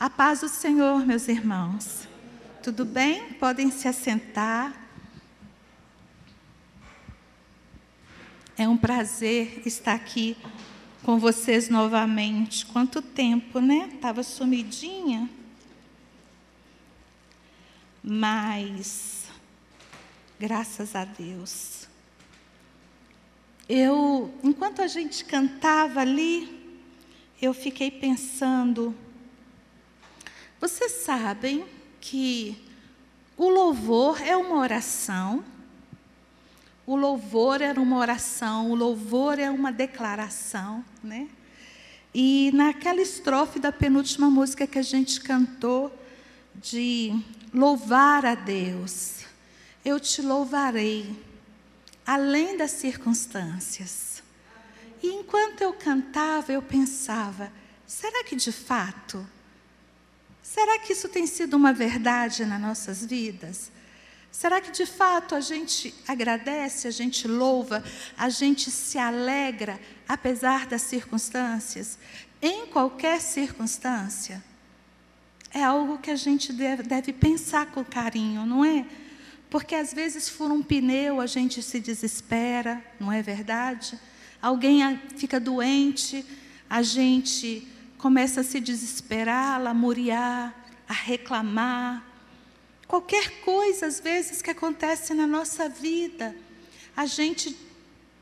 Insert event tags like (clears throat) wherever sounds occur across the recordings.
A paz do Senhor, meus irmãos. Tudo bem? Podem se assentar. É um prazer estar aqui com vocês novamente. Quanto tempo, né? Estava sumidinha. Mas, graças a Deus. Eu, enquanto a gente cantava ali, eu fiquei pensando vocês sabem que o louvor é uma oração, o louvor era uma oração, o louvor é uma declaração, né? E naquela estrofe da penúltima música que a gente cantou, de louvar a Deus, eu te louvarei, além das circunstâncias. E enquanto eu cantava, eu pensava: será que de fato Será que isso tem sido uma verdade nas nossas vidas? Será que de fato a gente agradece, a gente louva, a gente se alegra, apesar das circunstâncias? Em qualquer circunstância? É algo que a gente deve, pensar com carinho, não é? Porque às vezes fura um pneu, a gente se desespera, não é verdade? Alguém fica doente, a gente começa a se desesperar, a lamuriar, a reclamar. Qualquer coisa, às vezes, que acontece na nossa vida, a gente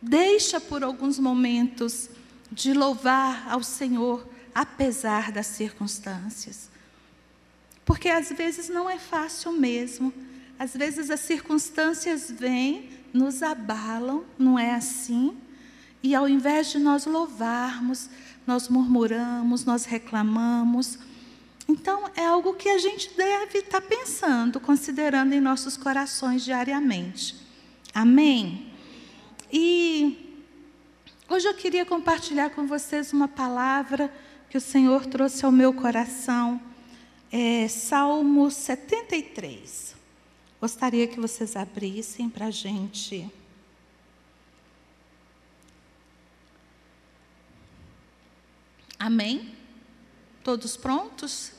deixa por alguns momentos de louvar ao Senhor, apesar das circunstâncias. Porque às vezes não é fácil mesmo. Às vezes as circunstâncias vêm, nos abalam, não é assim? E ao invés de nós louvarmos, nós murmuramos, nós reclamamos. Então, é algo que a gente deve estar pensando, considerando em nossos corações diariamente. Amém? E hoje eu queria compartilhar com vocês uma palavra que o Senhor trouxe ao meu coração. É Salmo 73. Gostaria que vocês abrissem para a gente Amém? Todos prontos?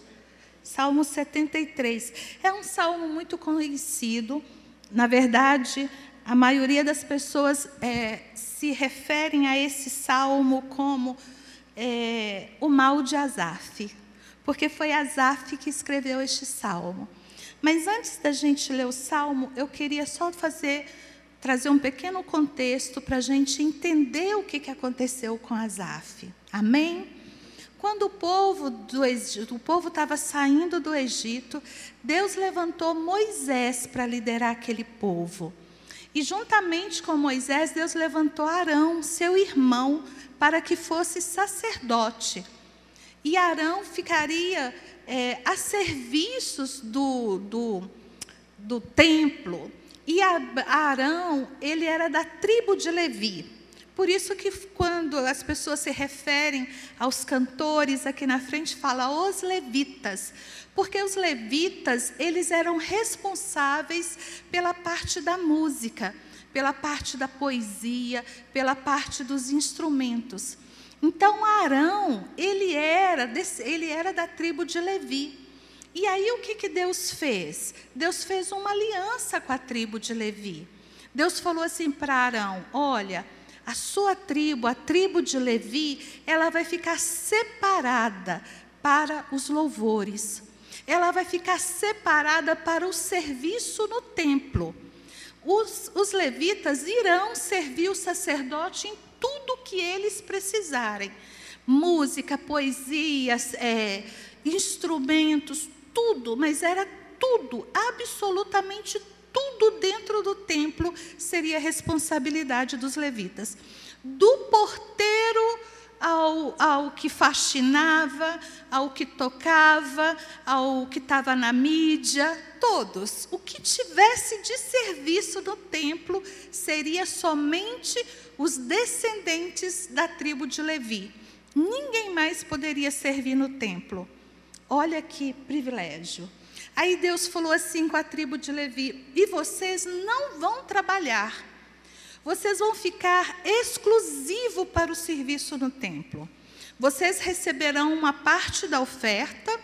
Salmo 73. É um salmo muito conhecido. Na verdade, a maioria das pessoas é, se referem a esse salmo como é, o mal de Asaf, porque foi Asaf que escreveu este salmo. Mas antes da gente ler o salmo, eu queria só fazer trazer um pequeno contexto para a gente entender o que, que aconteceu com Asaf. Amém? Quando o povo do Egito, o povo estava saindo do Egito, Deus levantou Moisés para liderar aquele povo. E juntamente com Moisés, Deus levantou Arão, seu irmão, para que fosse sacerdote. E Arão ficaria é, a serviços do, do, do templo. E Arão, ele era da tribo de Levi. Por isso que quando as pessoas se referem aos cantores aqui na frente fala os levitas, porque os levitas, eles eram responsáveis pela parte da música, pela parte da poesia, pela parte dos instrumentos. Então Arão, ele era, ele era da tribo de Levi. E aí o que, que Deus fez? Deus fez uma aliança com a tribo de Levi. Deus falou assim para Arão: olha, a sua tribo, a tribo de Levi, ela vai ficar separada para os louvores. Ela vai ficar separada para o serviço no templo. Os, os levitas irão servir o sacerdote em tudo que eles precisarem: música, poesias, é, instrumentos, tudo, mas era tudo, absolutamente tudo tudo dentro do templo seria responsabilidade dos levitas. Do porteiro ao, ao que fascinava, ao que tocava, ao que estava na mídia, todos. O que tivesse de serviço no templo seria somente os descendentes da tribo de Levi. Ninguém mais poderia servir no templo. Olha que privilégio. Aí Deus falou assim com a tribo de Levi: e vocês não vão trabalhar, vocês vão ficar exclusivo para o serviço no templo. Vocês receberão uma parte da oferta,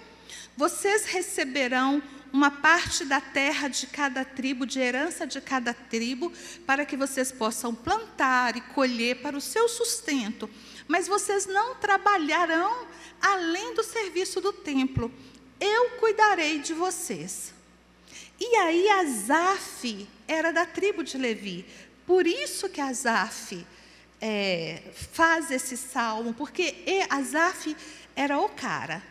Vocês receberão uma parte da terra de cada tribo, de herança de cada tribo, para que vocês possam plantar e colher para o seu sustento. Mas vocês não trabalharão além do serviço do templo. Eu cuidarei de vocês. E aí Asaf era da tribo de Levi. Por isso que Asaf é, faz esse salmo, porque Asaf era o cara.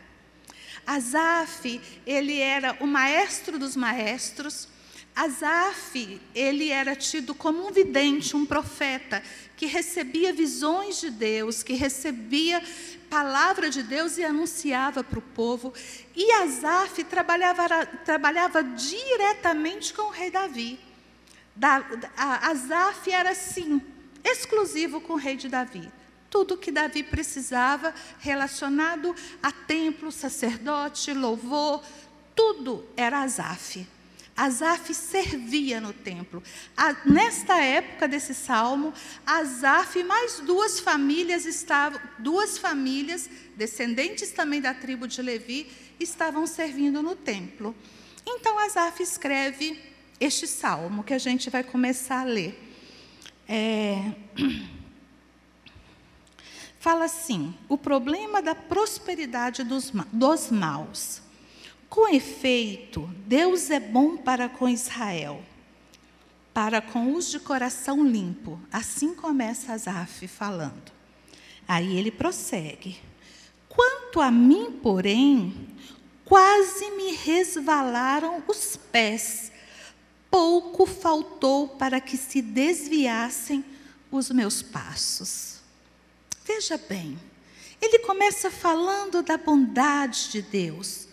Asaf, ele era o maestro dos maestros. Asaf, ele era tido como um vidente, um profeta, que recebia visões de Deus, que recebia palavra de Deus e anunciava para o povo. E Asaf trabalhava, trabalhava diretamente com o rei Davi. Da, Asaf era, assim, exclusivo com o rei de Davi. Tudo que Davi precisava relacionado a templo, sacerdote, louvor, tudo era Asaf. Asaf servia no templo. A, nesta época desse salmo, Asaf e mais duas famílias estavam, duas famílias, descendentes também da tribo de Levi, estavam servindo no templo. Então Asaf escreve este salmo que a gente vai começar a ler. É... (clears throat) Fala assim: o problema da prosperidade dos, dos maus. Com efeito, Deus é bom para com Israel, para com os de coração limpo. Assim começa Asaf falando. Aí ele prossegue. Quanto a mim, porém, quase me resvalaram os pés. Pouco faltou para que se desviassem os meus passos. Veja bem, ele começa falando da bondade de Deus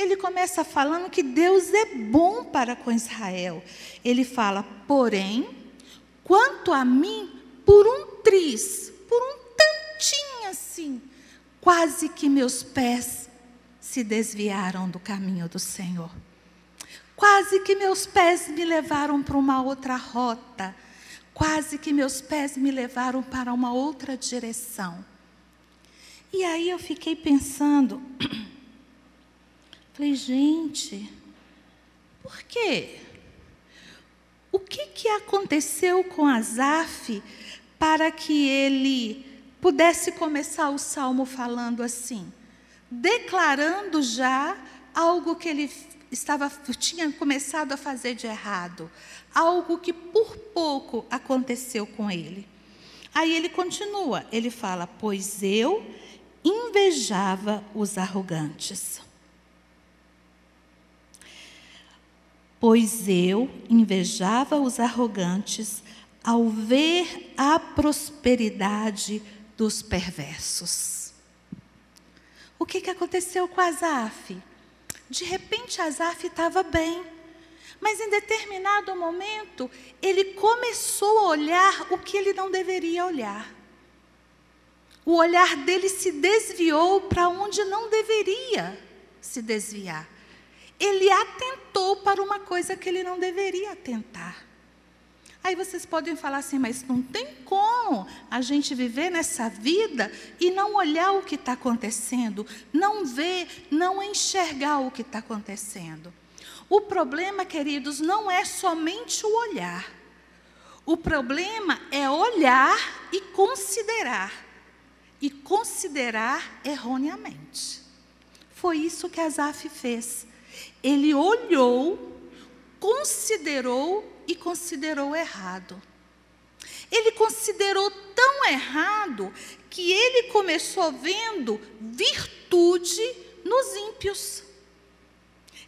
ele começa falando que Deus é bom para com Israel. Ele fala, porém, quanto a mim, por um tris, por um tantinho assim, quase que meus pés se desviaram do caminho do Senhor. Quase que meus pés me levaram para uma outra rota. Quase que meus pés me levaram para uma outra direção. E aí eu fiquei pensando, (clears throat) Falei, gente, por quê? O que, que aconteceu com Asaf para que ele pudesse começar o salmo falando assim? Declarando já algo que ele estava, tinha começado a fazer de errado, algo que por pouco aconteceu com ele. Aí ele continua, ele fala: Pois eu invejava os arrogantes. Pois eu invejava os arrogantes ao ver a prosperidade dos perversos. O que, que aconteceu com Asaf? De repente, Asaf estava bem, mas em determinado momento, ele começou a olhar o que ele não deveria olhar. O olhar dele se desviou para onde não deveria se desviar ele atentou para uma coisa que ele não deveria atentar. Aí vocês podem falar assim, mas não tem como a gente viver nessa vida e não olhar o que está acontecendo, não ver, não enxergar o que está acontecendo. O problema, queridos, não é somente o olhar. O problema é olhar e considerar. E considerar erroneamente. Foi isso que Asaf fez. Ele olhou, considerou e considerou errado. Ele considerou tão errado que ele começou vendo virtude nos ímpios.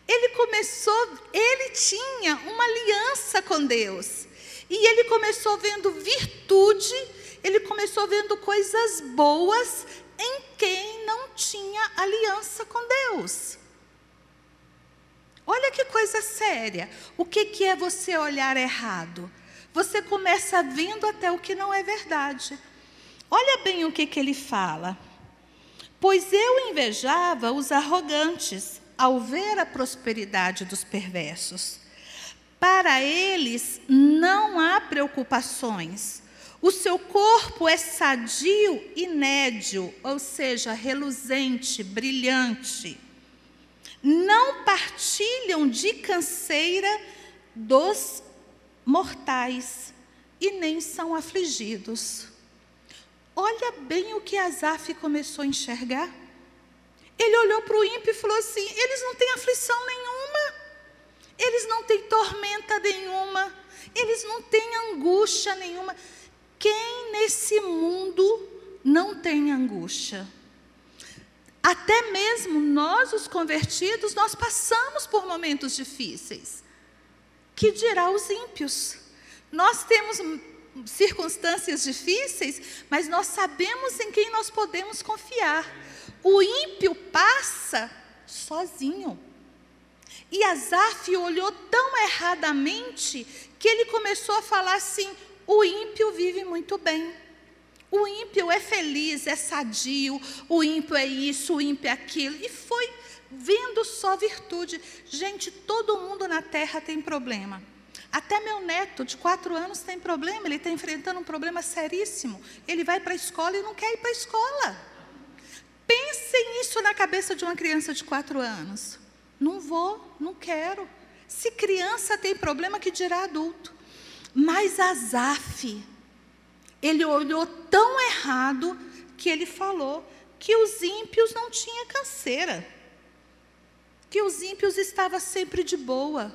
Ele começou, ele tinha uma aliança com Deus. E ele começou vendo virtude, ele começou vendo coisas boas em quem não tinha aliança com Deus. Olha que coisa séria. O que, que é você olhar errado? Você começa vendo até o que não é verdade. Olha bem o que, que ele fala. Pois eu invejava os arrogantes ao ver a prosperidade dos perversos. Para eles não há preocupações. O seu corpo é sadio e nédio, ou seja, reluzente, brilhante. Não partilham de canseira dos mortais e nem são afligidos. Olha bem o que Asaf começou a enxergar. Ele olhou para o ímpio e falou assim: eles não têm aflição nenhuma, eles não têm tormenta nenhuma, eles não têm angústia nenhuma. Quem nesse mundo não tem angústia? Até mesmo nós, os convertidos, nós passamos por momentos difíceis. Que dirá os ímpios? Nós temos circunstâncias difíceis, mas nós sabemos em quem nós podemos confiar. O ímpio passa sozinho. E Asaf olhou tão erradamente que ele começou a falar assim: o ímpio vive muito bem. O ímpio é feliz, é sadio, o ímpio é isso, o ímpio é aquilo. E foi vendo só virtude. Gente, todo mundo na terra tem problema. Até meu neto, de quatro anos, tem problema, ele está enfrentando um problema seríssimo. Ele vai para a escola e não quer ir para a escola. Pensem isso na cabeça de uma criança de quatro anos. Não vou, não quero. Se criança tem problema, que dirá adulto. Mas Azaf, ele olhou tão errado que ele falou que os ímpios não tinham canseira, que os ímpios estavam sempre de boa,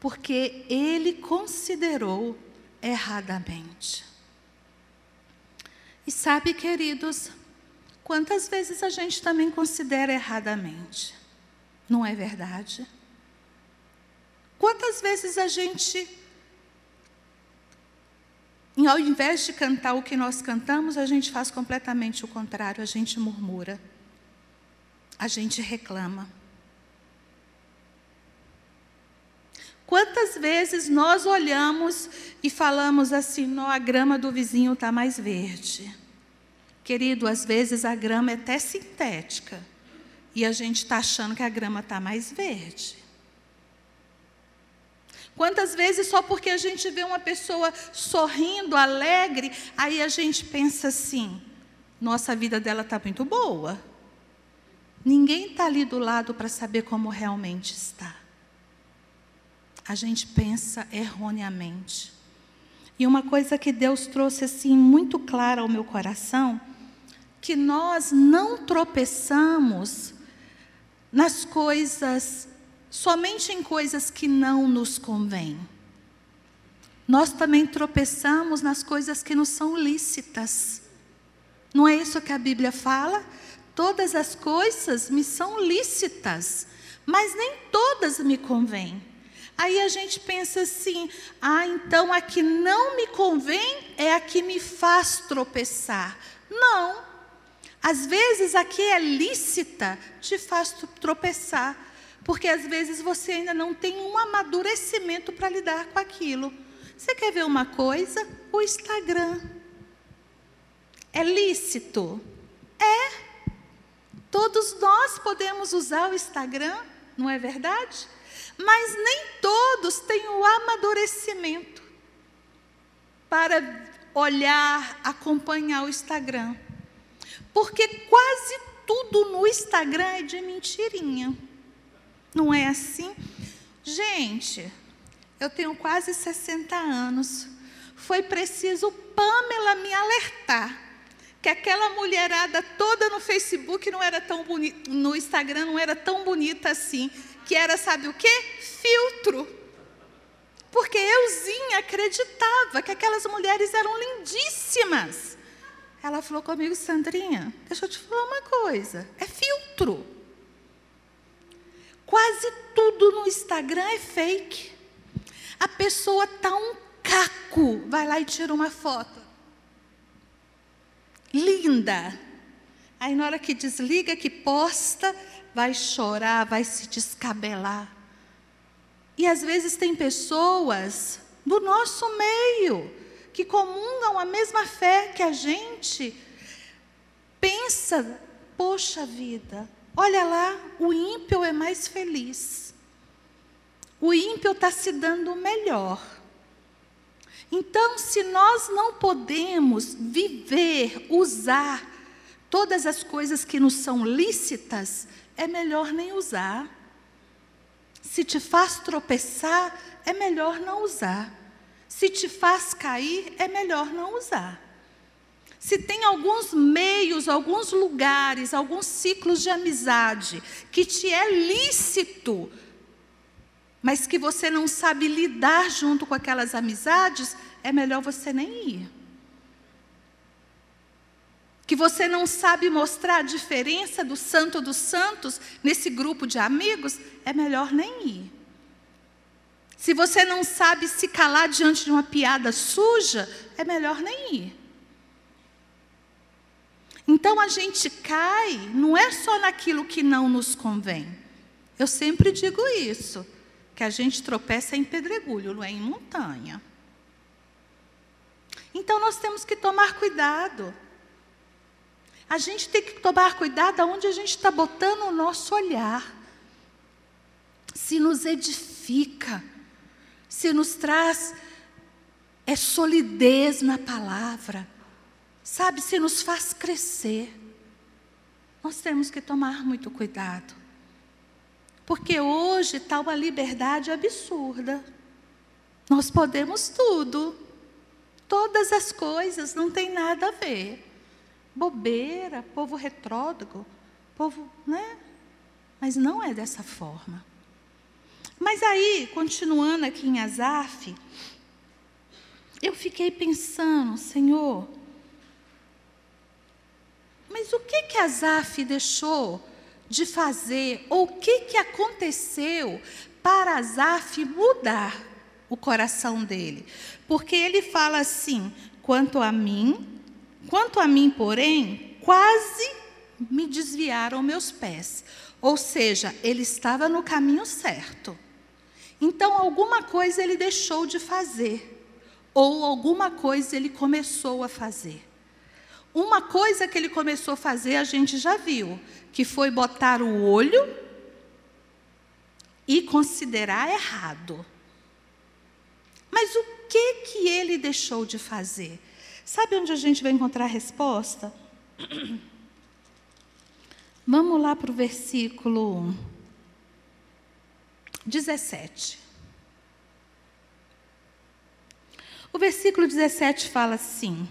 porque ele considerou erradamente. E sabe, queridos, quantas vezes a gente também considera erradamente? Não é verdade? Quantas vezes a gente e ao invés de cantar o que nós cantamos, a gente faz completamente o contrário, a gente murmura, a gente reclama. Quantas vezes nós olhamos e falamos assim, não, a grama do vizinho está mais verde. Querido, às vezes a grama é até sintética e a gente está achando que a grama está mais verde. Quantas vezes só porque a gente vê uma pessoa sorrindo, alegre, aí a gente pensa assim: nossa, a vida dela está muito boa. Ninguém está ali do lado para saber como realmente está. A gente pensa erroneamente. E uma coisa que Deus trouxe assim muito clara ao meu coração, que nós não tropeçamos nas coisas somente em coisas que não nos convêm. Nós também tropeçamos nas coisas que nos são lícitas. Não é isso que a Bíblia fala? Todas as coisas me são lícitas, mas nem todas me convêm. Aí a gente pensa assim: ah, então a que não me convém é a que me faz tropeçar. Não. Às vezes a que é lícita te faz tropeçar, porque às vezes você ainda não tem um amadurecimento para lidar com aquilo. Você quer ver uma coisa? O Instagram. É lícito? É. Todos nós podemos usar o Instagram, não é verdade? Mas nem todos têm o amadurecimento para olhar, acompanhar o Instagram. Porque quase tudo no Instagram é de mentirinha. Não é assim? Gente, eu tenho quase 60 anos. Foi preciso Pamela me alertar que aquela mulherada toda no Facebook não era tão bonita, no Instagram não era tão bonita assim, que era sabe o quê? Filtro. Porque euzinha acreditava que aquelas mulheres eram lindíssimas. Ela falou comigo, Sandrinha, deixa eu te falar uma coisa, é filtro. Quase tudo no Instagram é fake. A pessoa tá um caco, vai lá e tira uma foto. Linda. Aí na hora que desliga, que posta, vai chorar, vai se descabelar. E às vezes tem pessoas do nosso meio que comungam a mesma fé que a gente. Pensa, poxa vida, Olha lá, o ímpio é mais feliz. O ímpio está se dando melhor. Então, se nós não podemos viver, usar todas as coisas que nos são lícitas, é melhor nem usar. Se te faz tropeçar, é melhor não usar. Se te faz cair, é melhor não usar. Se tem alguns meios, alguns lugares, alguns ciclos de amizade que te é lícito, mas que você não sabe lidar junto com aquelas amizades, é melhor você nem ir. Que você não sabe mostrar a diferença do santo dos santos nesse grupo de amigos, é melhor nem ir. Se você não sabe se calar diante de uma piada suja, é melhor nem ir. Então a gente cai, não é só naquilo que não nos convém. Eu sempre digo isso, que a gente tropeça em pedregulho, não é em montanha. Então nós temos que tomar cuidado. A gente tem que tomar cuidado aonde a gente está botando o nosso olhar. Se nos edifica, se nos traz é solidez na palavra, sabe, se nos faz crescer. Nós temos que tomar muito cuidado. Porque hoje está uma liberdade absurda. Nós podemos tudo. Todas as coisas, não tem nada a ver. Bobeira, povo retrógrado, povo, né? Mas não é dessa forma. Mas aí, continuando aqui em Asaf, eu fiquei pensando, Senhor, mas o que que Asaf deixou de fazer, ou o que que aconteceu para Asaf mudar o coração dele? Porque ele fala assim: quanto a mim, quanto a mim, porém, quase me desviaram meus pés. Ou seja, ele estava no caminho certo. Então, alguma coisa ele deixou de fazer, ou alguma coisa ele começou a fazer. Uma coisa que ele começou a fazer, a gente já viu, que foi botar o olho e considerar errado. Mas o que que ele deixou de fazer? Sabe onde a gente vai encontrar a resposta? (clears throat) Vamos lá para o versículo 17. O versículo 17 fala assim: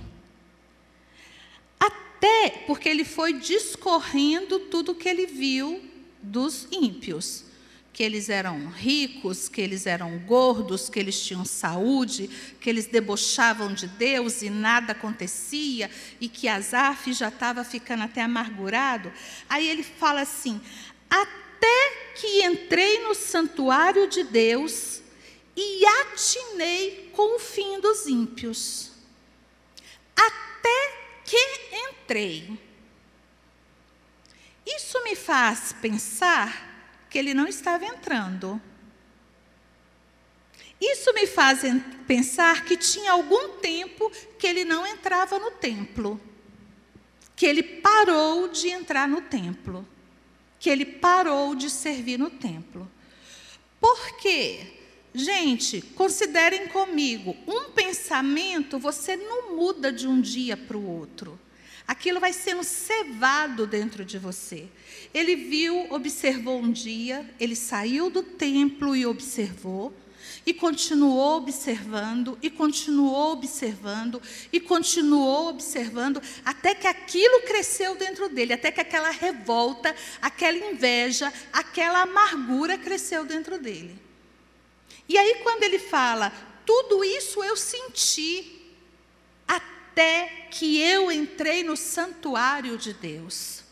até porque ele foi discorrendo tudo o que ele viu dos ímpios. Que eles eram ricos, que eles eram gordos, que eles tinham saúde, que eles debochavam de Deus e nada acontecia, e que Asaf já estava ficando até amargurado. Aí ele fala assim: Até que entrei no santuário de Deus e atinei com o fim dos ímpios. Até que entrei. Isso me faz pensar que ele não estava entrando. Isso me faz pensar que tinha algum tempo que ele não entrava no templo. Que ele parou de entrar no templo. Que ele parou de servir no templo. Por quê? Gente, considerem comigo, um pensamento você não muda de um dia para o outro. Aquilo vai sendo cevado dentro de você. Ele viu, observou um dia, ele saiu do templo e observou, e continuou observando, e continuou observando, e continuou observando, até que aquilo cresceu dentro dele, até que aquela revolta, aquela inveja, aquela amargura cresceu dentro dele. E aí, quando ele fala, tudo isso eu senti, até que eu entrei no santuário de Deus.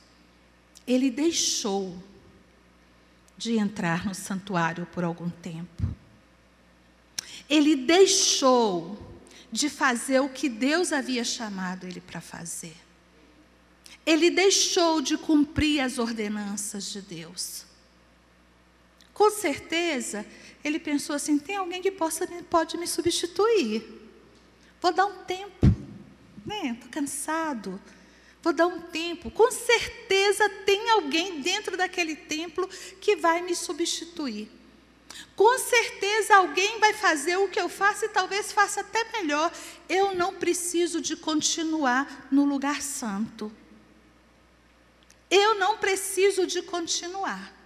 Ele deixou de entrar no santuário por algum tempo. Ele deixou de fazer o que Deus havia chamado ele para fazer. Ele deixou de cumprir as ordenanças de Deus. Com certeza, ele pensou assim: tem alguém que possa, pode me substituir. Vou dar um tempo. Né? Estou cansado. Vou dar um tempo. Com certeza tem alguém dentro daquele templo que vai me substituir. Com certeza alguém vai fazer o que eu faço e talvez faça até melhor. Eu não preciso de continuar no lugar santo. Eu não preciso de continuar.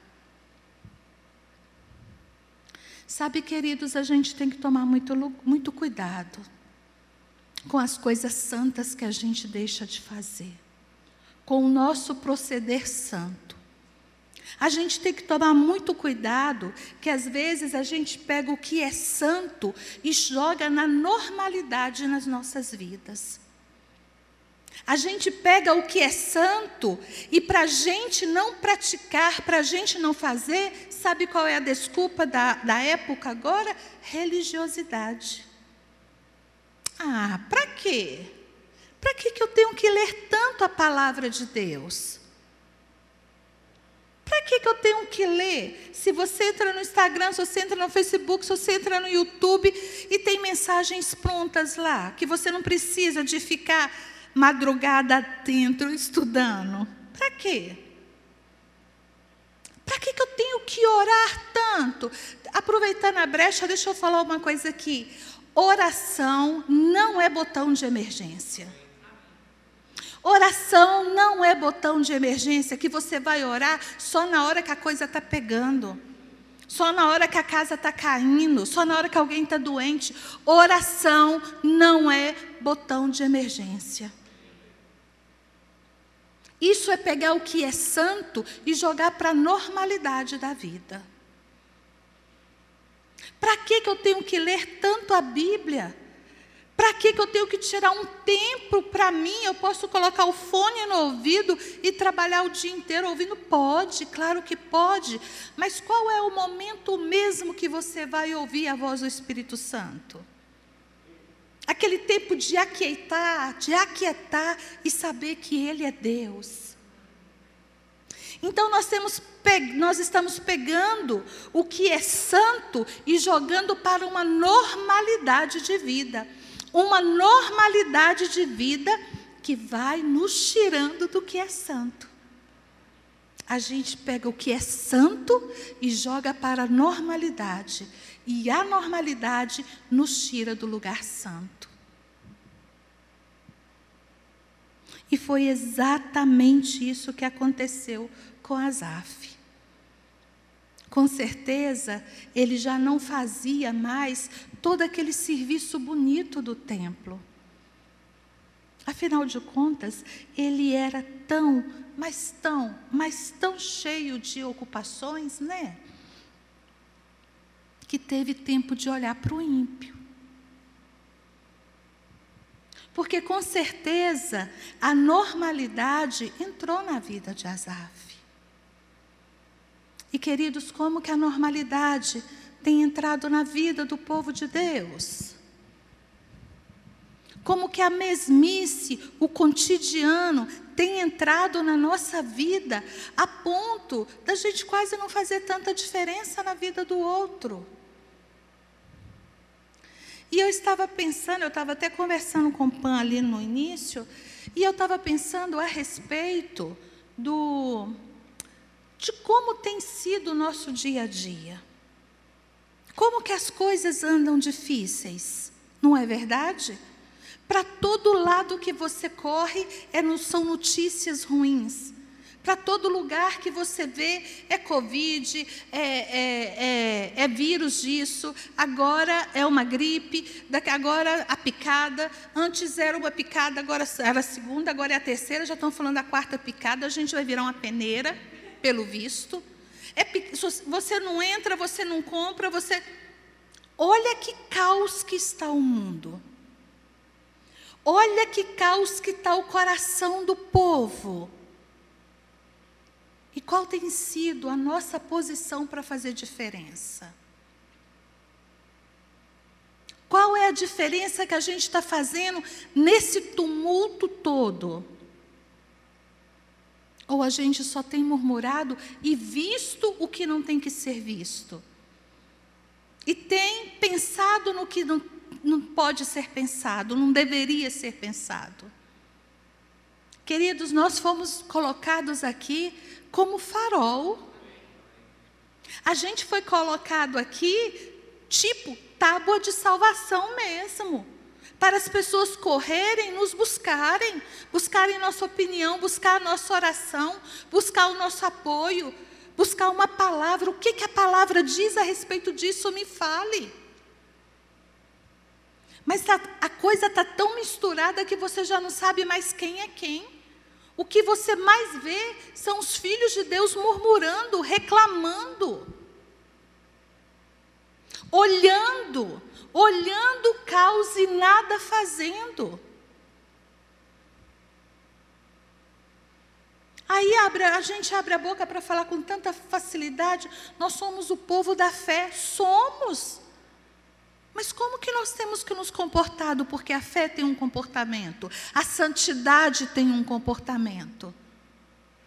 Sabe, queridos, a gente tem que tomar muito, muito cuidado com as coisas santas que a gente deixa de fazer, com o nosso proceder santo. A gente tem que tomar muito cuidado, que às vezes a gente pega o que é santo e joga na normalidade nas nossas vidas. A gente pega o que é santo e para a gente não praticar, para a gente não fazer, sabe qual é a desculpa da, da época agora? Religiosidade. Ah, para quê? Para que, que eu tenho que ler tanto a palavra de Deus? Para que, que eu tenho que ler? Se você entra no Instagram, se você entra no Facebook, se você entra no YouTube e tem mensagens prontas lá, que você não precisa de ficar madrugada dentro estudando. Para quê? Para que, que eu tenho que orar tanto? Aproveitando a brecha, deixa eu falar uma coisa aqui. Oração não é botão de emergência. Oração não é botão de emergência que você vai orar só na hora que a coisa está pegando. Só na hora que a casa está caindo, só na hora que alguém está doente. Oração não é botão de emergência. Isso é pegar o que é santo e jogar para a normalidade da vida. Para que, que eu tenho que ler tanto a Bíblia? Para que, que eu tenho que tirar um tempo para mim? Eu posso colocar o fone no ouvido e trabalhar o dia inteiro ouvindo? Pode, claro que pode. Mas qual é o momento mesmo que você vai ouvir a voz do Espírito Santo? Aquele tempo de aquietar, de aquietar e saber que Ele é Deus. Então nós, temos, nós estamos pegando o que é santo e jogando para uma normalidade de vida. Uma normalidade de vida que vai nos tirando do que é santo. A gente pega o que é santo e joga para a normalidade. E a normalidade nos tira do lugar santo. E foi exatamente isso que aconteceu com Asaf. Com certeza, ele já não fazia mais todo aquele serviço bonito do templo. Afinal de contas, ele era tão, mas tão, mas tão cheio de ocupações, né? Que teve tempo de olhar para o ímpio. Porque com certeza a normalidade entrou na vida de Asaf. E queridos, como que a normalidade tem entrado na vida do povo de Deus? Como que a mesmice, o cotidiano, tem entrado na nossa vida a ponto da gente quase não fazer tanta diferença na vida do outro. E eu estava pensando, eu estava até conversando com o Pan ali no início, e eu estava pensando a respeito do de como tem sido o nosso dia a dia. Como que as coisas andam difíceis, não é verdade? Para todo lado que você corre, é, são notícias ruins. Para todo lugar que você vê é Covid, é, é, é, é, vírus disso, agora é uma gripe, agora a picada. Antes era uma picada, agora era a segunda, agora é a terceira, já estão falando da quarta picada, a gente vai virar uma peneira, pelo visto. É, você não entra, você não compra, você. Olha que caos que está o mundo. Olha que caos que está o coração do povo. E qual tem sido a nossa posição para fazer diferença? Qual é a diferença que a gente está fazendo nesse tumulto todo? Ou a gente só tem murmurado e visto o que não tem que ser visto? E tem pensado no que não, não pode ser pensado, não deveria ser pensado? Queridos, nós fomos colocados aqui como farol. A gente foi colocado aqui, tipo tábua de salvação mesmo. para as pessoas correrem, nos buscarem, buscarem nossa opinião, buscar a nossa oração, buscar o nosso apoio, buscar uma palavra. O que, que a palavra diz a respeito disso? Me fale. Mas tá, a coisa está tão misturada que você já não sabe mais quem é quem. O que você mais vê são os filhos de Deus murmurando, reclamando, olhando, olhando o caos e nada fazendo. Aí abre, a gente abre a boca para falar com tanta facilidade, nós somos o povo da fé, somos. Mas como que nós temos que nos comportado? Porque a fé tem um comportamento, a santidade tem um comportamento.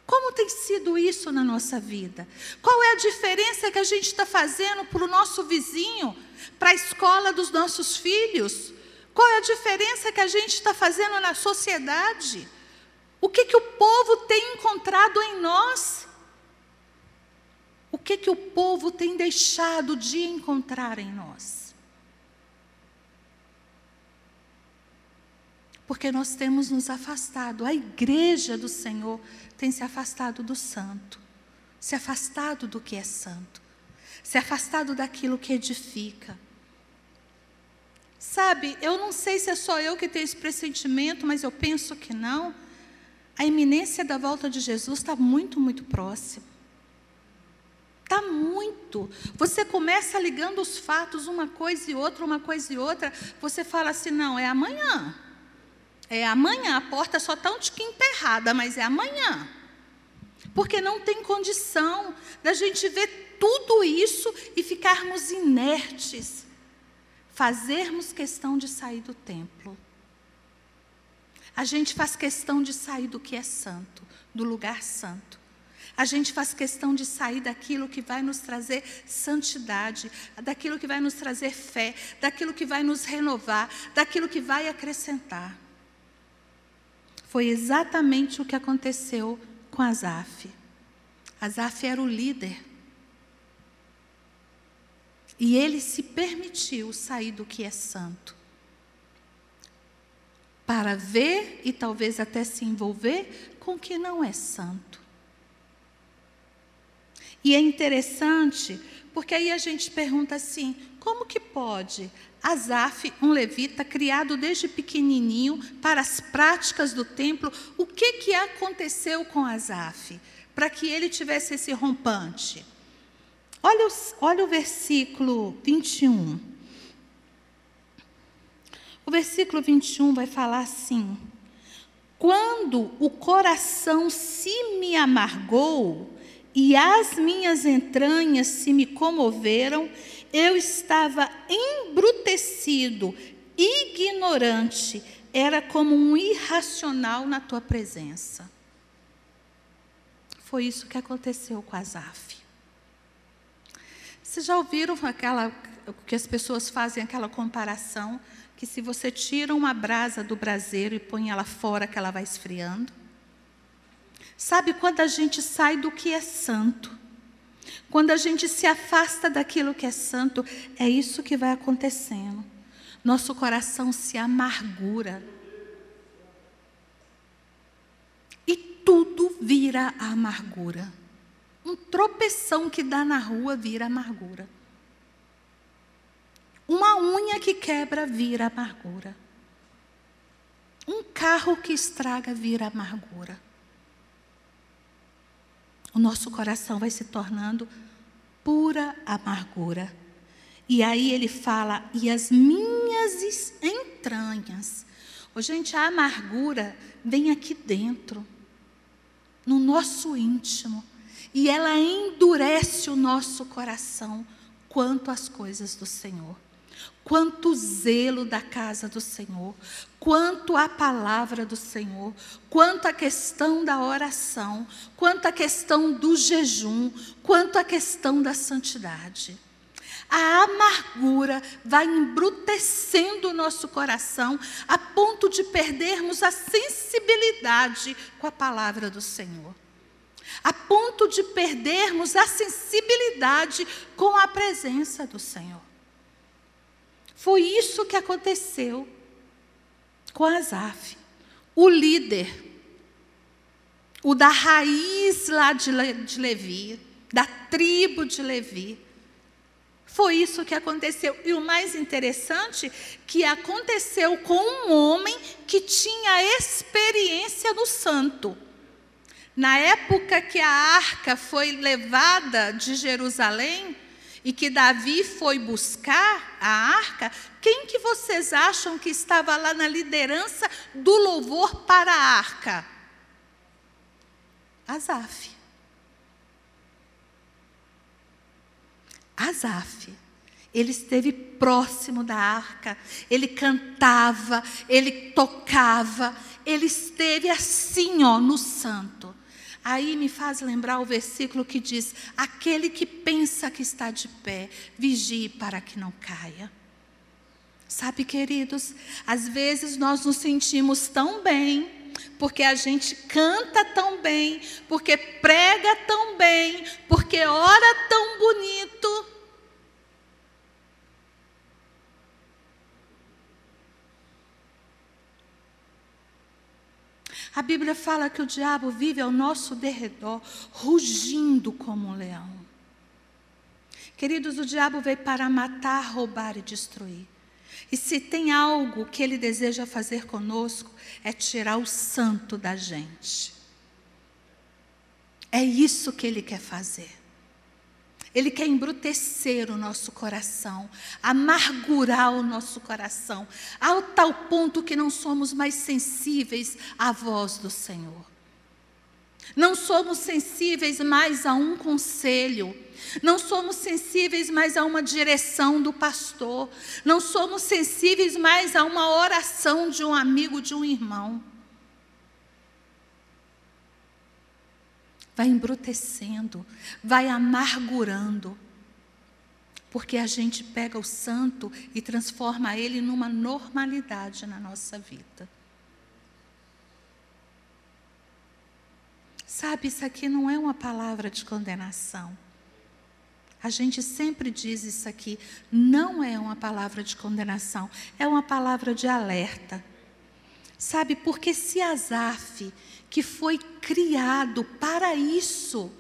Como tem sido isso na nossa vida? Qual é a diferença que a gente está fazendo para o nosso vizinho, para a escola dos nossos filhos? Qual é a diferença que a gente está fazendo na sociedade? O que, que o povo tem encontrado em nós? O que, que o povo tem deixado de encontrar em nós? Porque nós temos nos afastado, a igreja do Senhor tem se afastado do santo, se afastado do que é santo, se afastado daquilo que edifica. Sabe, eu não sei se é só eu que tenho esse pressentimento, mas eu penso que não a iminência da volta de Jesus está muito, muito próxima. Está muito. Você começa ligando os fatos, uma coisa e outra, uma coisa e outra. Você fala assim: não, é amanhã. É amanhã. A porta só está um tiquinho emperrada, mas é amanhã. Porque não tem condição da gente ver tudo isso e ficarmos inertes. Fazermos questão de sair do templo. A gente faz questão de sair do que é santo, do lugar santo. A gente faz questão de sair daquilo que vai nos trazer santidade, daquilo que vai nos trazer fé, daquilo que vai nos renovar, daquilo que vai acrescentar. Foi exatamente o que aconteceu com Asaf. Asaf era o líder. E ele se permitiu sair do que é santo para ver e talvez até se envolver com o que não é santo. E é interessante, porque aí a gente pergunta assim: como que pode Asaf, um levita criado desde pequenininho para as práticas do templo, o que que aconteceu com Asaf para que ele tivesse esse rompante? Olha, os, olha o versículo 21. O versículo 21 vai falar assim: Quando o coração se me amargou e as minhas entranhas se me comoveram, eu estava embrutecido, ignorante, era como um irracional na tua presença. Foi isso que aconteceu com Asaf. Vocês já ouviram aquela que as pessoas fazem aquela comparação que se você tira uma brasa do braseiro e põe ela fora, que ela vai esfriando. Sabe quando a gente sai do que é santo? Quando a gente se afasta daquilo que é santo, é isso que vai acontecendo. Nosso coração se amargura. E tudo vira amargura. Um tropeção que dá na rua vira amargura. Uma unha que quebra vira amargura. Um carro que estraga vira amargura. O nosso coração vai se tornando pura amargura. E aí ele fala, e as minhas entranhas. Oh, gente, a amargura vem aqui dentro, no nosso íntimo, e ela endurece o nosso coração quanto às coisas do Senhor quanto zelo da casa do Senhor, quanto a palavra do Senhor, quanto a questão da oração, quanto a questão do jejum, quanto a questão da santidade. A amargura vai embrutecendo o nosso coração a ponto de perdermos a sensibilidade com a palavra do Senhor. A ponto de perdermos a sensibilidade com a presença do Senhor. Foi isso que aconteceu com Asaf, o líder, o da raiz lá de, de Levi, da tribo de Levi. Foi isso que aconteceu. E o mais interessante, que aconteceu com um homem que tinha experiência no santo. Na época que a arca foi levada de Jerusalém e que Davi foi buscar a arca, quem que vocês acham que estava lá na liderança do louvor para a arca? Asaf. Asaf, ele esteve próximo da arca, ele cantava, ele tocava, ele esteve assim, ó, no santo. Aí me faz lembrar o versículo que diz: Aquele que pensa que está de pé, vigie para que não caia. Sabe, queridos, às vezes nós nos sentimos tão bem, porque a gente canta tão bem, porque prega tão bem, porque ora tão bonito. A Bíblia fala que o diabo vive ao nosso derredor, rugindo como um leão. Queridos, o diabo veio para matar, roubar e destruir. E se tem algo que ele deseja fazer conosco, é tirar o santo da gente. É isso que ele quer fazer. Ele quer embrutecer o nosso coração, amargurar o nosso coração, ao tal ponto que não somos mais sensíveis à voz do Senhor. Não somos sensíveis mais a um conselho, não somos sensíveis mais a uma direção do pastor, não somos sensíveis mais a uma oração de um amigo, de um irmão. Vai embrutecendo, vai amargurando, porque a gente pega o santo e transforma ele numa normalidade na nossa vida. Sabe, isso aqui não é uma palavra de condenação. A gente sempre diz isso aqui. Não é uma palavra de condenação, é uma palavra de alerta. Sabe, porque se Asaf, que foi criado para isso,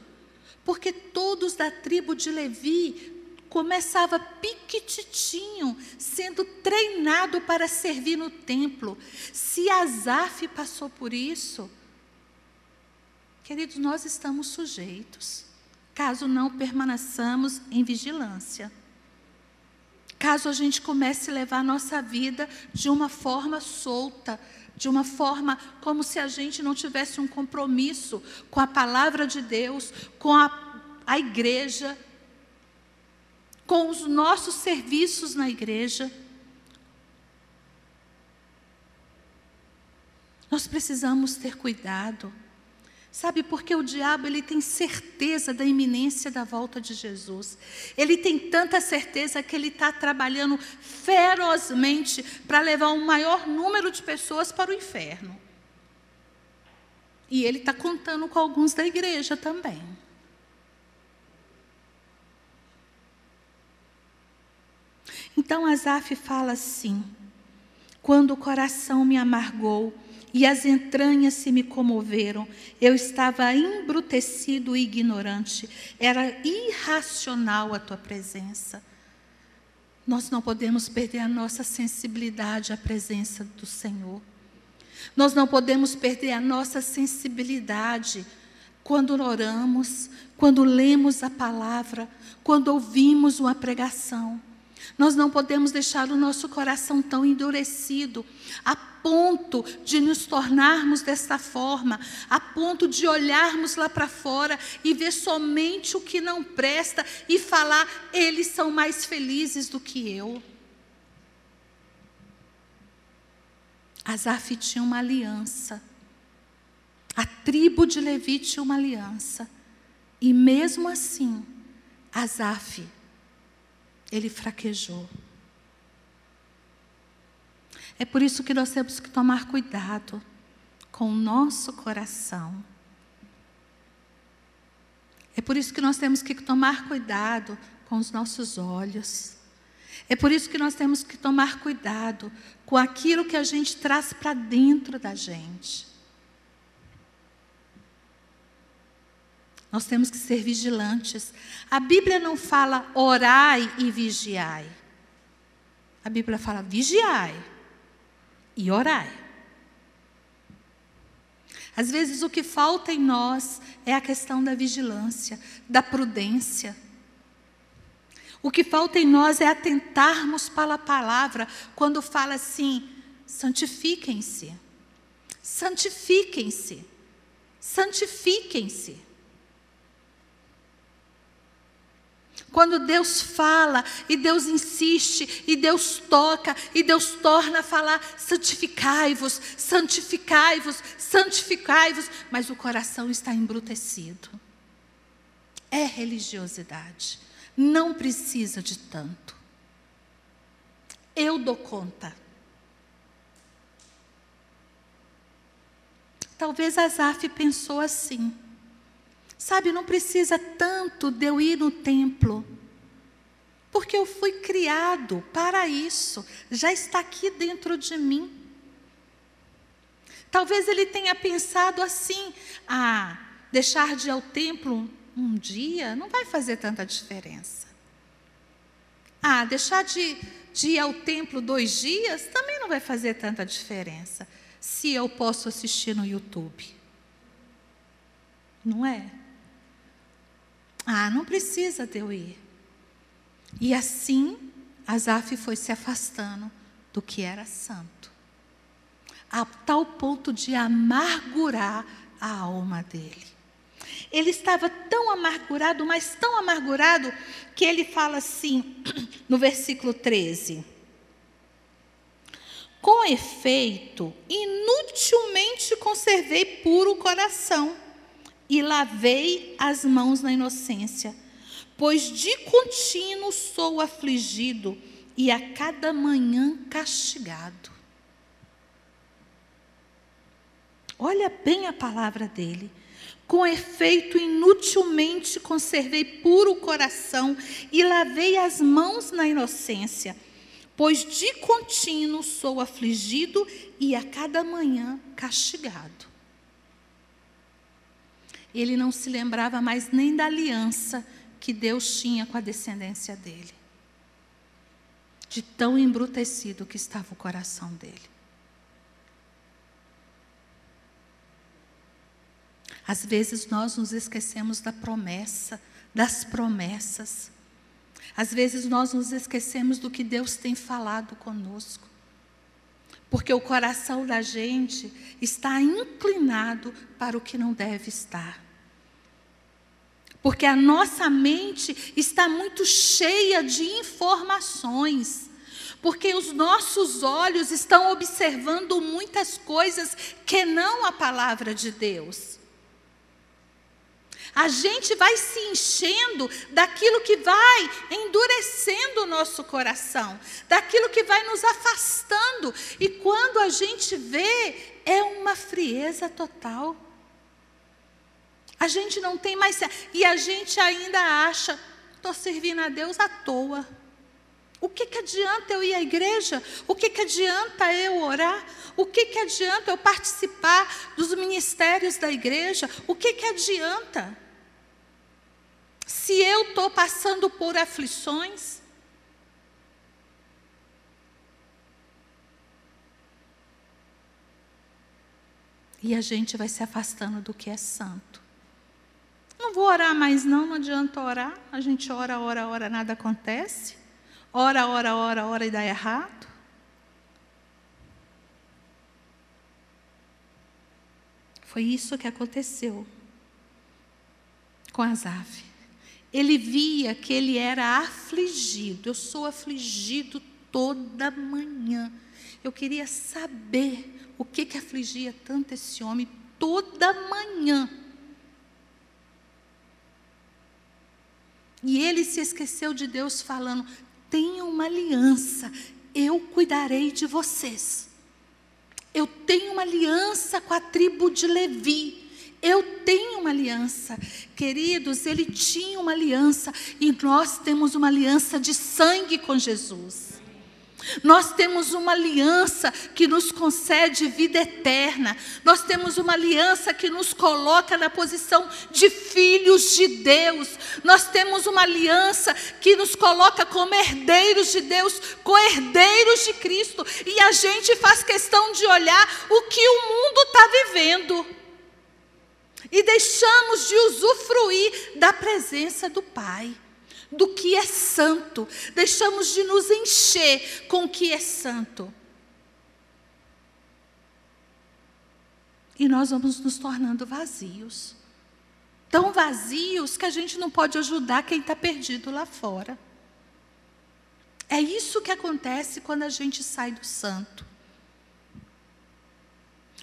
porque todos da tribo de Levi começava piquititinho, sendo treinado para servir no templo. Se Asaf passou por isso, Queridos, nós estamos sujeitos, caso não permaneçamos em vigilância. Caso a gente comece a levar a nossa vida de uma forma solta, de uma forma como se a gente não tivesse um compromisso com a palavra de Deus, com a, a igreja, com os nossos serviços na igreja. Nós precisamos ter cuidado. Sabe, porque o diabo ele tem certeza da iminência da volta de Jesus. Ele tem tanta certeza que ele está trabalhando ferozmente para levar um maior número de pessoas para o inferno. E ele está contando com alguns da igreja também. Então Asaf fala assim: quando o coração me amargou, e as entranhas se me comoveram. Eu estava embrutecido e ignorante. Era irracional a tua presença. Nós não podemos perder a nossa sensibilidade à presença do Senhor. Nós não podemos perder a nossa sensibilidade quando oramos, quando lemos a palavra, quando ouvimos uma pregação. Nós não podemos deixar o nosso coração tão endurecido, a ponto de nos tornarmos desta forma, a ponto de olharmos lá para fora e ver somente o que não presta e falar, eles são mais felizes do que eu. Asaf tinha uma aliança. A tribo de Levi tinha uma aliança. E mesmo assim, Asaf ele fraquejou. É por isso que nós temos que tomar cuidado com o nosso coração. É por isso que nós temos que tomar cuidado com os nossos olhos. É por isso que nós temos que tomar cuidado com aquilo que a gente traz para dentro da gente. Nós temos que ser vigilantes. A Bíblia não fala orai e vigiai. A Bíblia fala vigiai e orai. Às vezes o que falta em nós é a questão da vigilância, da prudência. O que falta em nós é atentarmos para a palavra quando fala assim: santifiquem-se, santifiquem-se, santifiquem-se. Quando Deus fala e Deus insiste e Deus toca e Deus torna a falar, santificai-vos, santificai-vos, santificai-vos, mas o coração está embrutecido. É religiosidade. Não precisa de tanto. Eu dou conta. Talvez Asaf pensou assim. Sabe, não precisa tanto de eu ir no templo, porque eu fui criado para isso, já está aqui dentro de mim. Talvez ele tenha pensado assim: ah, deixar de ir ao templo um dia não vai fazer tanta diferença. Ah, deixar de, de ir ao templo dois dias também não vai fazer tanta diferença, se eu posso assistir no YouTube. Não é? Ah, não precisa de eu ir. E assim, Asaf foi se afastando do que era santo, a tal ponto de amargurar a alma dele. Ele estava tão amargurado, mas tão amargurado, que ele fala assim, (clears throat) no versículo 13: Com efeito, inutilmente conservei puro o coração e lavei as mãos na inocência, pois de contínuo sou afligido e a cada manhã castigado. Olha bem a palavra dele. Com efeito, inutilmente conservei puro o coração e lavei as mãos na inocência, pois de contínuo sou afligido e a cada manhã castigado ele não se lembrava mais nem da aliança que Deus tinha com a descendência dele. De tão embrutecido que estava o coração dele. Às vezes nós nos esquecemos da promessa, das promessas. Às vezes nós nos esquecemos do que Deus tem falado conosco. Porque o coração da gente está inclinado para o que não deve estar. Porque a nossa mente está muito cheia de informações. Porque os nossos olhos estão observando muitas coisas que não a palavra de Deus. A gente vai se enchendo daquilo que vai endurecendo o nosso coração, daquilo que vai nos afastando. E quando a gente vê, é uma frieza total. A gente não tem mais. E a gente ainda acha, estou servindo a Deus à toa. O que, que adianta eu ir à igreja? O que, que adianta eu orar? O que, que adianta eu participar dos ministérios da igreja? O que, que adianta? Se eu estou passando por aflições, e a gente vai se afastando do que é santo. Não vou orar mais, não, não adianta orar. A gente ora, ora, ora, nada acontece. Ora, ora, ora, ora e dá errado. Foi isso que aconteceu com Asaf. Ele via que ele era afligido. Eu sou afligido toda manhã. Eu queria saber o que que afligia tanto esse homem toda manhã. E ele se esqueceu de Deus falando: tenha uma aliança, eu cuidarei de vocês. Eu tenho uma aliança com a tribo de Levi, Eu tenho uma aliança. Queridos, ele tinha uma aliança e nós temos uma aliança de sangue com Jesus. Nós temos uma aliança que nos concede vida eterna. Nós temos uma aliança que nos coloca na posição de filhos de Deus. Nós temos uma aliança que nos coloca como herdeiros de Deus, co-herdeiros de Cristo. E a gente faz questão de olhar o que o mundo está vivendo. E deixamos de usufruir da presença do Pai do que é santo, deixamos de nos encher com o que é santo. E nós vamos nos tornando vazios. Tão vazios que a gente não pode ajudar quem está perdido lá fora. É isso que acontece quando a gente sai do santo.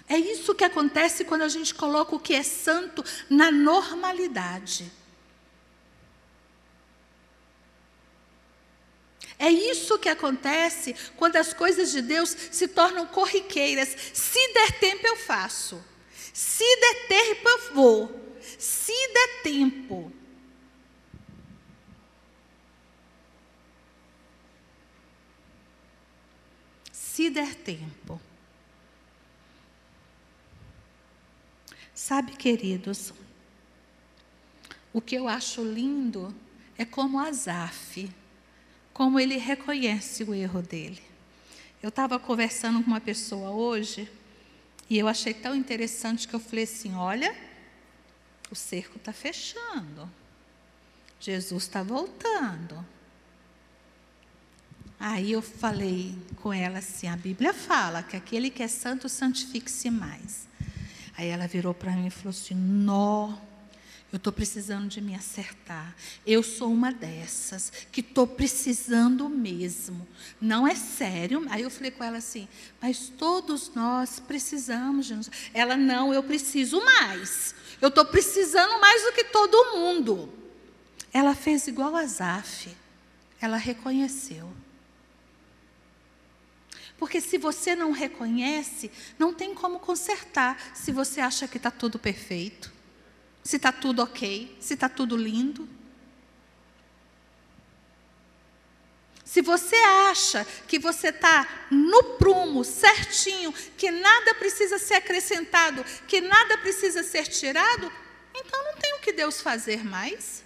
É isso que acontece quando a gente coloca o que é santo na normalidade. É isso que acontece quando as coisas de Deus se tornam corriqueiras. Se der tempo, eu faço. Se der tempo, eu vou. Se der tempo. Se der tempo. Sabe, queridos, o que eu acho lindo é como Asaf como ele reconhece o erro dele. Eu estava conversando com uma pessoa hoje e eu achei tão interessante que eu falei assim: olha, o cerco está fechando, Jesus está voltando. Aí eu falei com ela assim: a Bíblia fala que aquele que é santo santifique-se mais. Aí ela virou para mim e falou assim: nó. Eu estou precisando de me acertar. Eu sou uma dessas que estou precisando mesmo. Não é sério. Aí eu falei com ela assim, mas todos nós precisamos, Jesus. Ela, não, eu preciso mais. Eu estou precisando mais do que todo mundo. Ela fez igual a Zaf. Ela reconheceu. Porque se você não reconhece, não tem como consertar se você acha que está tudo perfeito se está tudo ok, se está tudo lindo. Se você acha que você está no prumo, certinho, que nada precisa ser acrescentado, que nada precisa ser tirado, então não tem o que Deus fazer mais.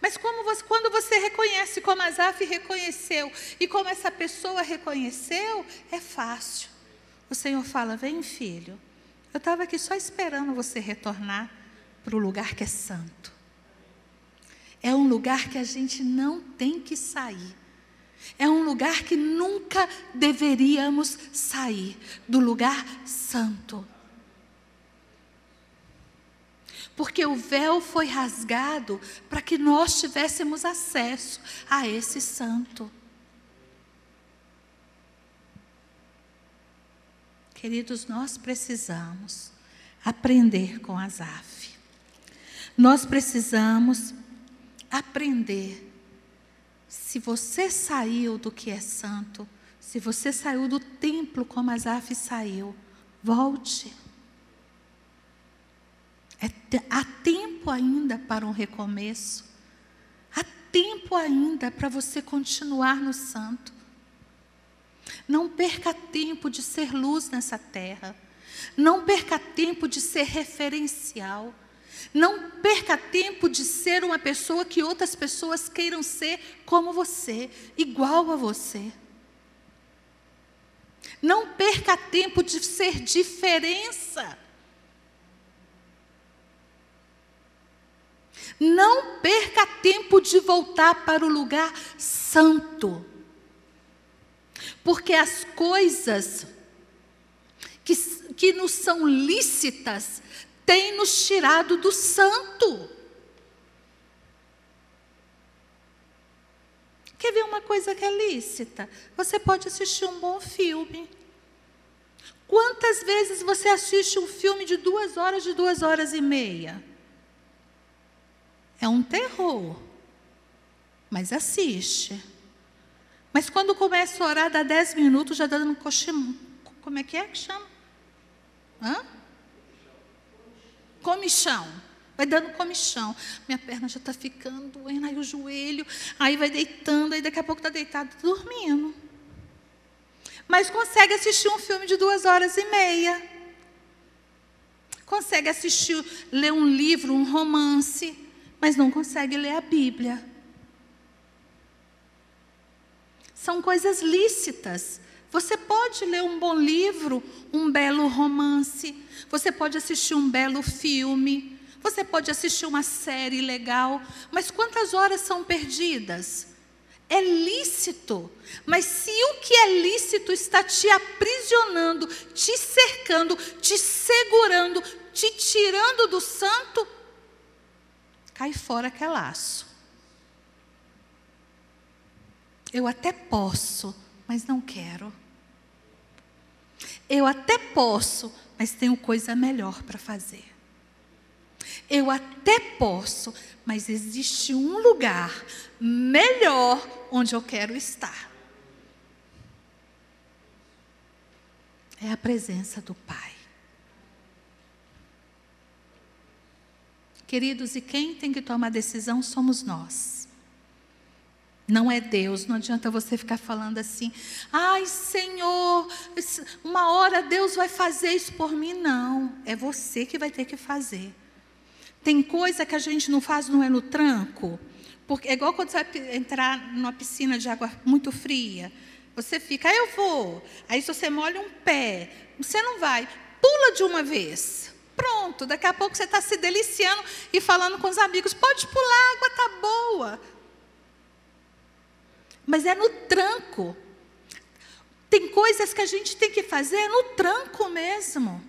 Mas você, quando você reconhece como Asaf reconheceu e como essa pessoa reconheceu, é fácil. O Senhor fala: vem, filho, eu estava aqui só esperando você retornar para o lugar que é santo. É um lugar que a gente não tem que sair. É um lugar que nunca deveríamos sair do lugar santo. Porque o véu foi rasgado para que nós tivéssemos acesso a esse santo. Queridos, nós precisamos aprender com Asaf. Nós precisamos aprender. Se você saiu do que é santo, se você saiu do templo como Asaf saiu, volte. É, há tempo ainda para um recomeço. Há tempo ainda para você continuar no santo. Não perca tempo de ser luz nessa terra. Não perca tempo de ser referencial. Não perca tempo de ser uma pessoa que outras pessoas queiram ser como você, igual a você. Não perca tempo de ser diferença. Não perca tempo de voltar para o lugar santo. Porque as coisas que, que nos são lícitas têm nos tirado do santo. Quer ver uma coisa que é lícita? Você pode assistir um bom filme. Quantas vezes você assiste um filme de duas horas, de duas horas e meia? É um terror, mas assiste. Mas quando começa a orar, dá dez minutos, já dando um cochilão. Como é que é que chama? Hã? comichão. Vai dando comichão. Minha perna já está ficando doendo, aí o joelho, aí vai deitando, aí daqui a pouco está deitado, dormindo. Mas consegue assistir um filme de duas horas e meia. Consegue assistir, ler um livro, um romance, mas não consegue ler a Bíblia. São coisas lícitas. Você pode ler um bom livro, um belo romance, você pode assistir um belo filme, você pode assistir uma série legal, mas quantas horas são perdidas? É lícito, mas se o que é lícito está te aprisionando, te cercando, te segurando, te tirando do santo, cai fora que é laço. Eu até posso, mas não quero. Eu até posso, mas tenho coisa melhor para fazer. Eu até posso, mas existe um lugar melhor onde eu quero estar. É a presença do Pai. Queridos, e quem tem que tomar decisão somos nós. Não é Deus, não adianta você ficar falando assim, ai Senhor, uma hora Deus vai fazer isso por mim. Não, é você que vai ter que fazer. Tem coisa que a gente não faz, não é no tranco. Porque é igual quando você vai entrar numa piscina de água muito fria. Você fica, aí eu vou. Aí se você molha um pé, você não vai. Pula de uma vez. Pronto, daqui a pouco você está se deliciando e falando com os amigos, pode pular, a água está boa. Mas é no tranco. Tem coisas que a gente tem que fazer no tranco mesmo.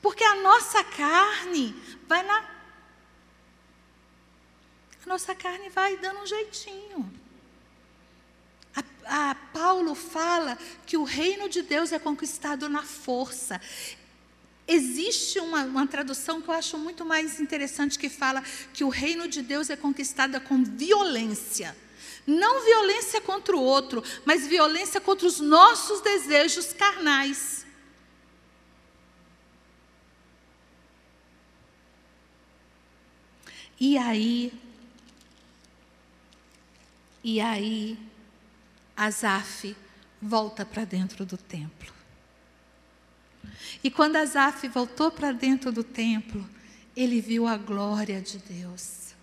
Porque a nossa carne vai na. A nossa carne vai dando um jeitinho. A, a Paulo fala que o reino de Deus é conquistado na força. Existe uma, uma, tradução que eu acho muito mais interessante que fala que o reino de Deus é conquistado com violência. Não violência contra o outro, mas violência contra os nossos desejos carnais. E aí, e aí, Asaf volta para dentro do templo. E quando Asaf voltou para dentro do templo, ele viu a glória de Deus.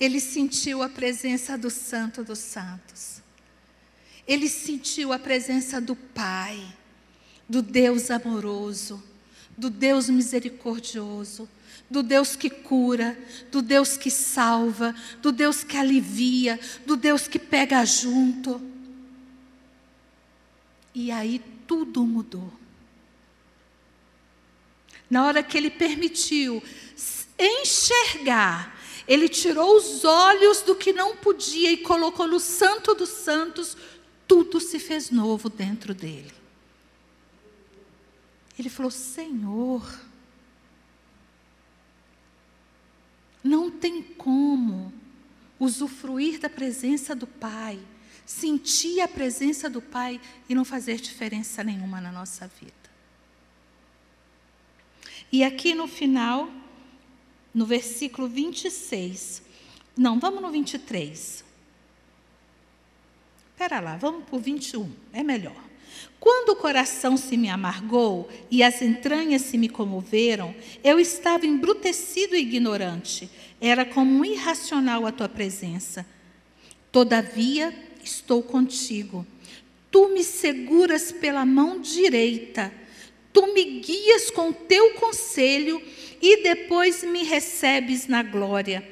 Ele sentiu a presença do Santo dos Santos. Ele sentiu a presença do Pai, do Deus amoroso, do Deus misericordioso, do Deus que cura, do Deus que salva, do Deus que alivia, do Deus que pega junto. E aí tudo mudou. Na hora que ele permitiu enxergar, ele tirou os olhos do que não podia e colocou no Santo dos Santos, tudo se fez novo dentro dele. Ele falou: Senhor, Não tem como usufruir da presença do Pai, sentir a presença do Pai e não fazer diferença nenhuma na nossa vida. E aqui no final, no versículo 26, não, vamos no 23. Espera lá, vamos para o 21, é melhor. Quando o coração se me amargou e as entranhas se me comoveram, eu estava embrutecido e ignorante. Era como um irracional a tua presença. Todavia, estou contigo. Tu me seguras pela mão direita. Tu me guias com teu conselho e depois me recebes na glória.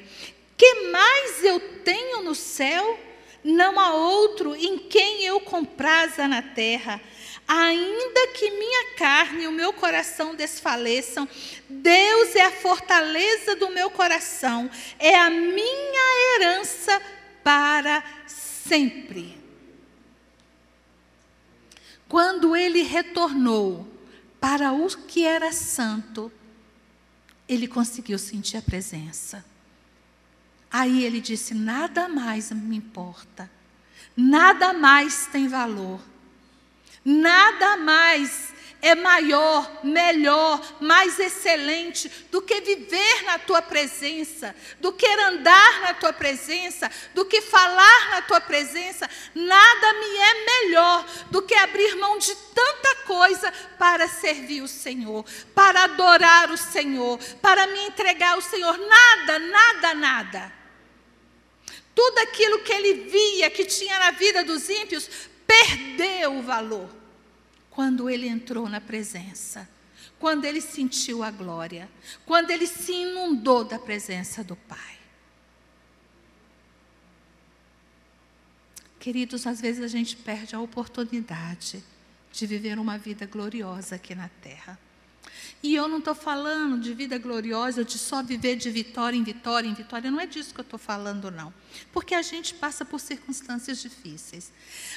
Que mais eu tenho no céu? Não há outro em quem eu compraza na terra. Ainda que minha carne e o meu coração desfaleçam, Deus é a fortaleza do meu coração, é a minha herança para sempre. Quando ele retornou para o que era santo, ele conseguiu sentir a presença. Aí ele disse: nada mais me importa, nada mais tem valor, nada mais é maior, melhor, mais excelente do que viver na tua presença, do que andar na tua presença, do que falar na tua presença. Nada me é melhor do que abrir mão de tanta coisa para servir o Senhor, para adorar o Senhor, para me entregar ao Senhor. Nada, nada, nada. Tudo aquilo que ele via que tinha na vida dos ímpios perdeu o valor quando ele entrou na presença, quando ele sentiu a glória, quando ele se inundou da presença do Pai. Queridos, às vezes a gente perde a oportunidade de viver uma vida gloriosa aqui na terra. E eu não estou falando de vida gloriosa, de só viver de vitória em vitória em vitória. Não é disso que eu estou falando, não. Porque a gente passa por circunstâncias difíceis.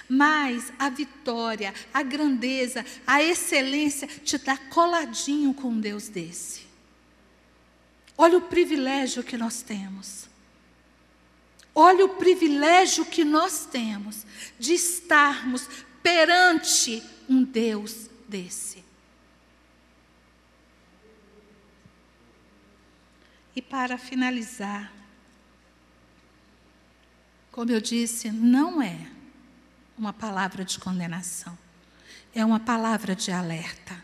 Mas a vitória, a grandeza, a excelência te dá coladinho com um Deus desse. Olha o privilégio que nós temos. Olha o privilégio que nós temos de estarmos perante um Deus desse. E para finalizar, como eu disse, não é uma palavra de condenação, é uma palavra de alerta.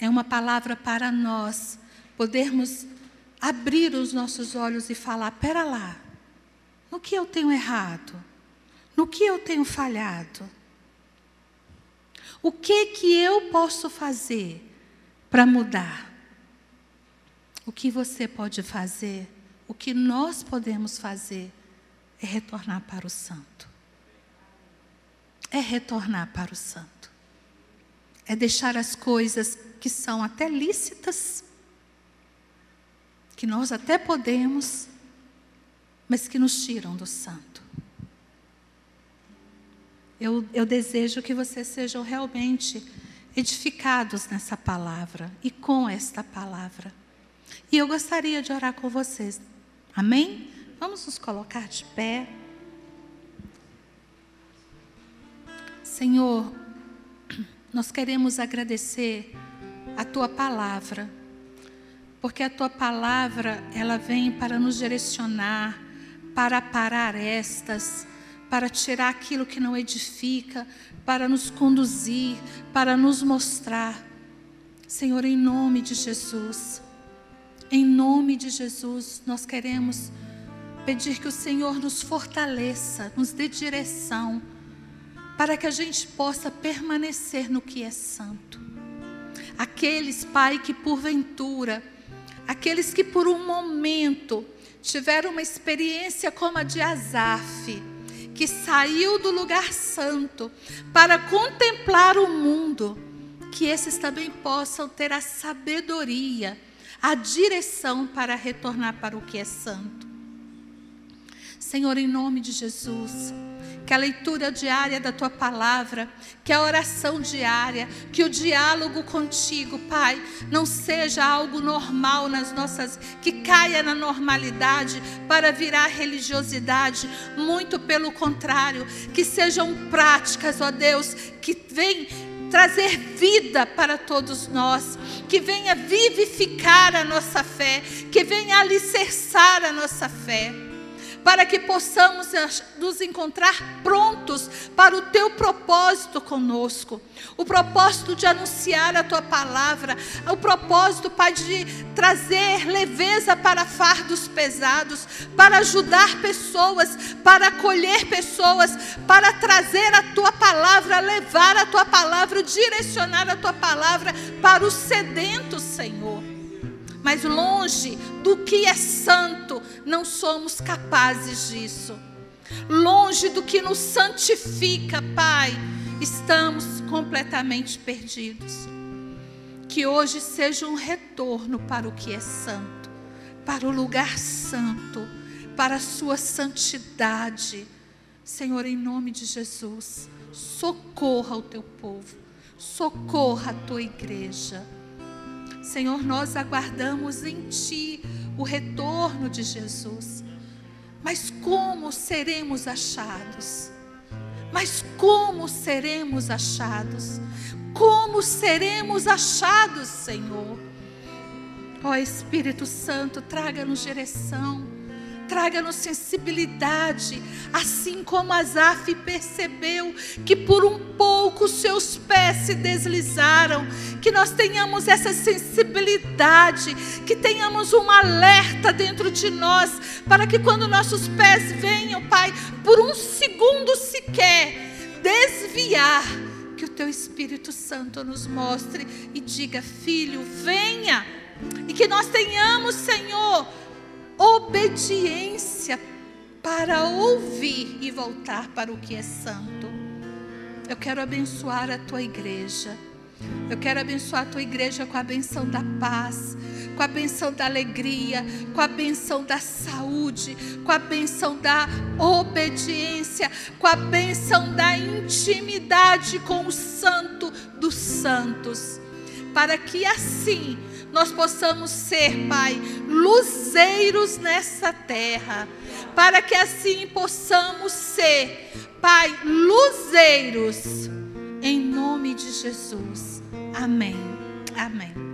É uma palavra para nós podermos abrir os nossos olhos e falar: pera lá, no que eu tenho errado? No que eu tenho falhado? O que que eu posso fazer para mudar? O que você pode fazer, o que nós podemos fazer, é retornar para o santo. É retornar para o santo. É deixar as coisas que são até lícitas, que nós até podemos, mas que nos tiram do santo. Eu, eu desejo que vocês sejam realmente edificados nessa palavra e com esta palavra. E eu gostaria de orar com vocês. Amém? Vamos nos colocar de pé. Senhor, nós queremos agradecer a tua palavra, porque a tua palavra, ela vem para nos direcionar, para parar estas, para tirar aquilo que não edifica, para nos conduzir, para nos mostrar. Senhor, em nome de Jesus. Em nome de Jesus, nós queremos pedir que o Senhor nos fortaleça, nos dê direção, para que a gente possa permanecer no que é santo. Aqueles, Pai, que porventura, aqueles que por um momento tiveram uma experiência como a de Asaf, que saiu do lugar santo para contemplar o mundo, que esses também possam ter a sabedoria a direção para retornar para o que é santo. Senhor, em nome de Jesus, que a leitura diária da tua palavra, que a oração diária, que o diálogo contigo, Pai, não seja algo normal nas nossas, que caia na normalidade para virar religiosidade, muito pelo contrário, que sejam práticas, ó Deus, que vem trazer vida para todos nós, que venha vivificar a nossa fé, que venha alicerçar a nossa fé para que possamos nos encontrar prontos para o teu propósito conosco. O propósito de anunciar a tua palavra, o propósito, Pai, de trazer leveza para fardos pesados, para ajudar pessoas, para acolher pessoas, para trazer a tua palavra, levar a tua palavra, direcionar a tua palavra para os sedentos, Senhor mas longe do que é santo, não somos capazes disso. Longe do que nos santifica, Pai, estamos completamente perdidos. Que hoje seja um retorno para o que é santo, para o lugar santo, para a sua santidade. Senhor, em nome de Jesus, socorra o teu povo, socorra a tua igreja. Senhor, nós aguardamos em Ti o retorno de Jesus. Mas como seremos achados? Mas como seremos achados? como seremos achados, Senhor? Ó Espírito Santo, traga-nos direção, traga-nos sensibilidade, assim como Asaf percebeu que por um pouco seus pés se deslizaram, que nós tenhamos essa sensibilidade, que tenhamos um alerta dentro de nós, para que quando nossos pés venham, Pai, por um segundo sequer, desviar, que o Teu Espírito Santo nos mostre e diga: Filho, venha. E que nós tenhamos, Senhor, obediência para ouvir e voltar para o que é santo. Eu quero abençoar a tua igreja. Eu quero abençoar a tua igreja com a benção da paz, com a benção da alegria, com a benção da saúde, com a benção da obediência, com a benção da intimidade com o Santo dos Santos, para que assim nós possamos ser, Pai, luzeiros nessa terra, para que assim possamos ser, Pai, luzeiros, em nome de Jesus. Amém. Amém.